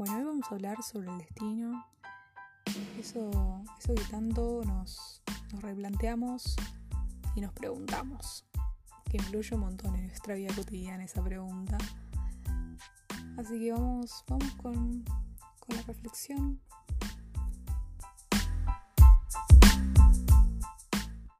Bueno, hoy vamos a hablar sobre el destino, eso, eso que tanto nos, nos replanteamos y nos preguntamos, que influye un montón en nuestra vida cotidiana esa pregunta. Así que vamos, vamos con, con la reflexión.